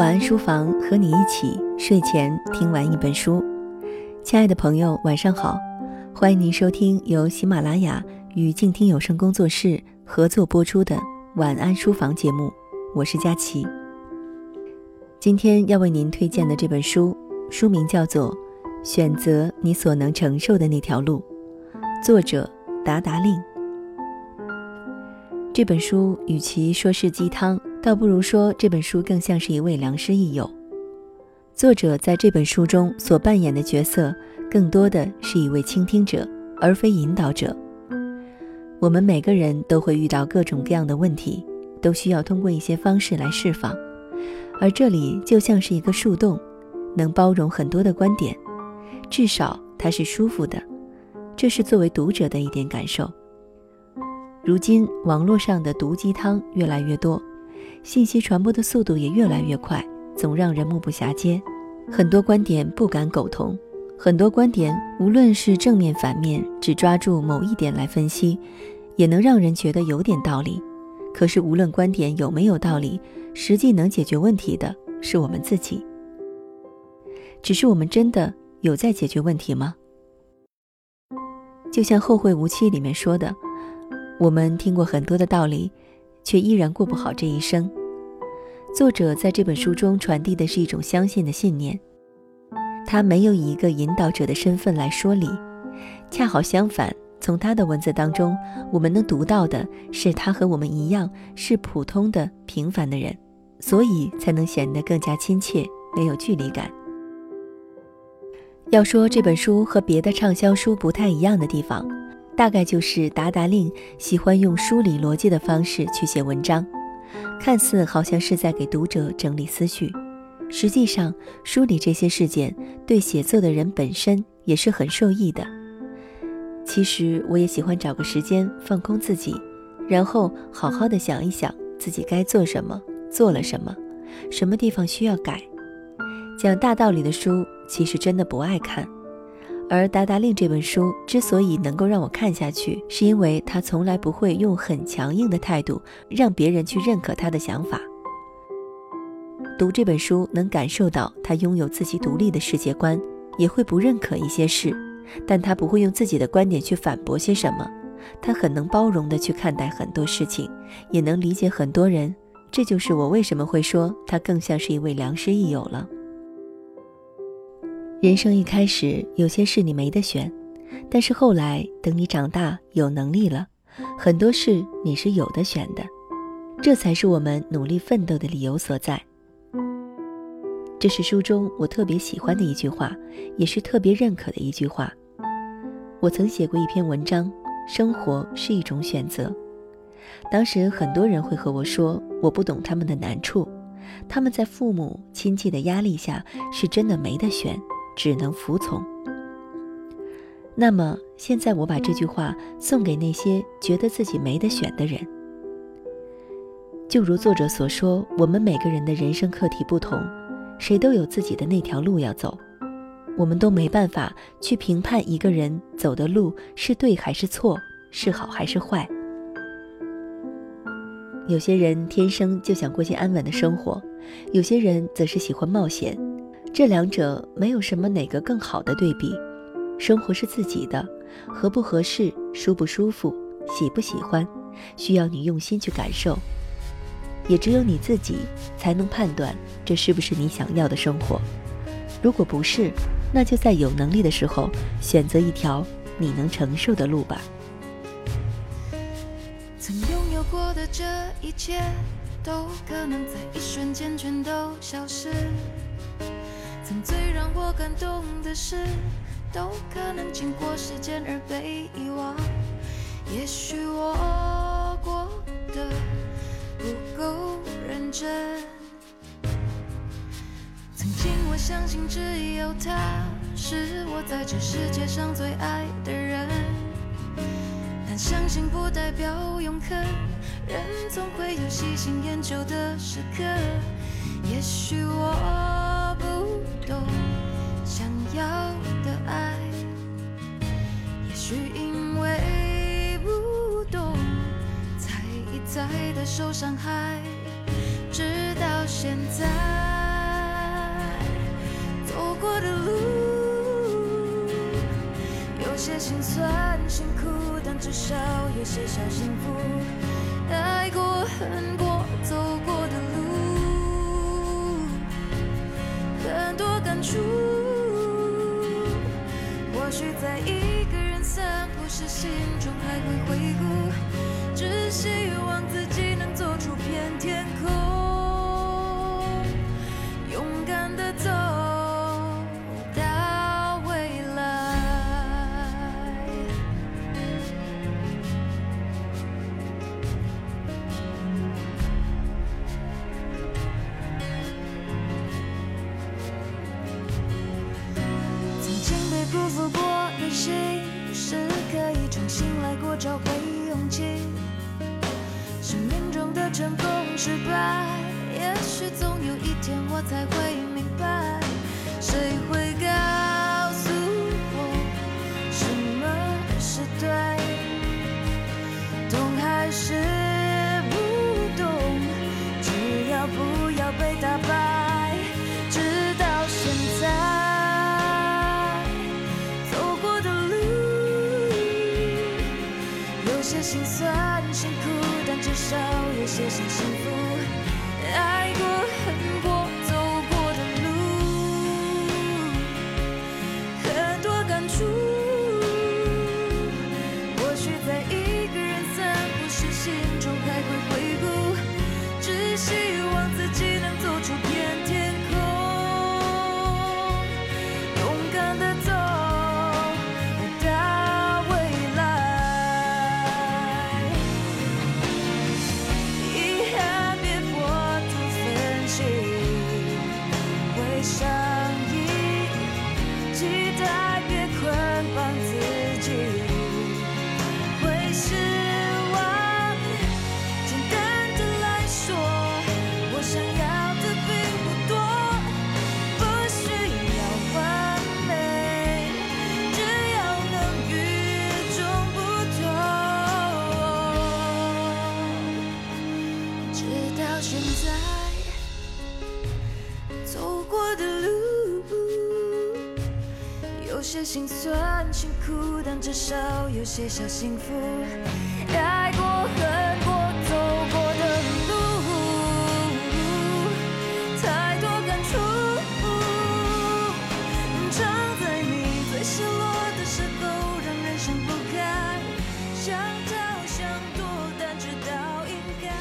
晚安书房，和你一起睡前听完一本书。亲爱的朋友，晚上好，欢迎您收听由喜马拉雅与静听有声工作室合作播出的晚安书房节目，我是佳琪。今天要为您推荐的这本书，书名叫做《选择你所能承受的那条路》，作者达达令。这本书与其说是鸡汤，倒不如说这本书更像是一位良师益友。作者在这本书中所扮演的角色，更多的是一位倾听者，而非引导者。我们每个人都会遇到各种各样的问题，都需要通过一些方式来释放。而这里就像是一个树洞，能包容很多的观点，至少它是舒服的。这是作为读者的一点感受。如今网络上的毒鸡汤越来越多，信息传播的速度也越来越快，总让人目不暇接。很多观点不敢苟同，很多观点无论是正面反面，只抓住某一点来分析，也能让人觉得有点道理。可是无论观点有没有道理，实际能解决问题的是我们自己。只是我们真的有在解决问题吗？就像《后会无期》里面说的。我们听过很多的道理，却依然过不好这一生。作者在这本书中传递的是一种相信的信念，他没有以一个引导者的身份来说理，恰好相反，从他的文字当中，我们能读到的是他和我们一样是普通的平凡的人，所以才能显得更加亲切，没有距离感。要说这本书和别的畅销书不太一样的地方。大概就是达达令喜欢用梳理逻辑的方式去写文章，看似好像是在给读者整理思绪，实际上梳理这些事件对写作的人本身也是很受益的。其实我也喜欢找个时间放空自己，然后好好的想一想自己该做什么，做了什么，什么地方需要改。讲大道理的书其实真的不爱看。而《达达令》这本书之所以能够让我看下去，是因为他从来不会用很强硬的态度让别人去认可他的想法。读这本书能感受到他拥有自己独立的世界观，也会不认可一些事，但他不会用自己的观点去反驳些什么。他很能包容的去看待很多事情，也能理解很多人。这就是我为什么会说他更像是一位良师益友了。人生一开始有些事你没得选，但是后来等你长大有能力了，很多事你是有的选的，这才是我们努力奋斗的理由所在。这是书中我特别喜欢的一句话，也是特别认可的一句话。我曾写过一篇文章，生活是一种选择。当时很多人会和我说，我不懂他们的难处，他们在父母亲戚的压力下是真的没得选。只能服从。那么现在，我把这句话送给那些觉得自己没得选的人。就如作者所说，我们每个人的人生课题不同，谁都有自己的那条路要走，我们都没办法去评判一个人走的路是对还是错，是好还是坏。有些人天生就想过些安稳的生活，有些人则是喜欢冒险。这两者没有什么哪个更好的对比，生活是自己的，合不合适、舒不舒服、喜不喜欢，需要你用心去感受，也只有你自己才能判断这是不是你想要的生活。如果不是，那就在有能力的时候选择一条你能承受的路吧。曾拥有过的这一切，都可能在一瞬间全都消失。最让我感动的事，都可能经过时间而被遗忘。也许我过得不够认真。曾经我相信只有他是我在这世界上最爱的人，但相信不代表永恒。人总会有喜新厌旧的时刻。也许我。受伤害，直到现在。走过的路，有些心酸辛苦，但至少有些小幸福。爱过恨过走过的路，很多感触。或许在一个人散不是，心中还会回顾，只希望自己能走出片天空，成功失败，也许总有一天我才会明白，谁会告诉我什么是对，懂还是不懂，只要不要被打败，直到现在走过的路。有些心酸至少有些小幸福。爱过恨过有些心酸辛苦，但至少有些小幸福。爱过恨过走过的路，太多感触，常在你最失落的时候，让人想不开，想逃想躲，但知道应该。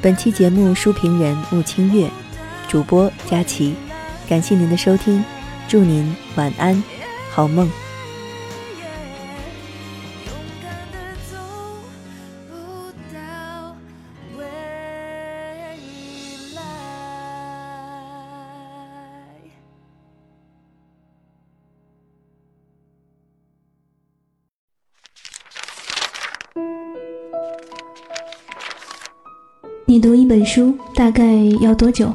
本期节目书评人穆清月，主播佳琪，感谢您的收听，祝您晚安，好梦。你读一本书大概要多久？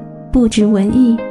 不止文艺。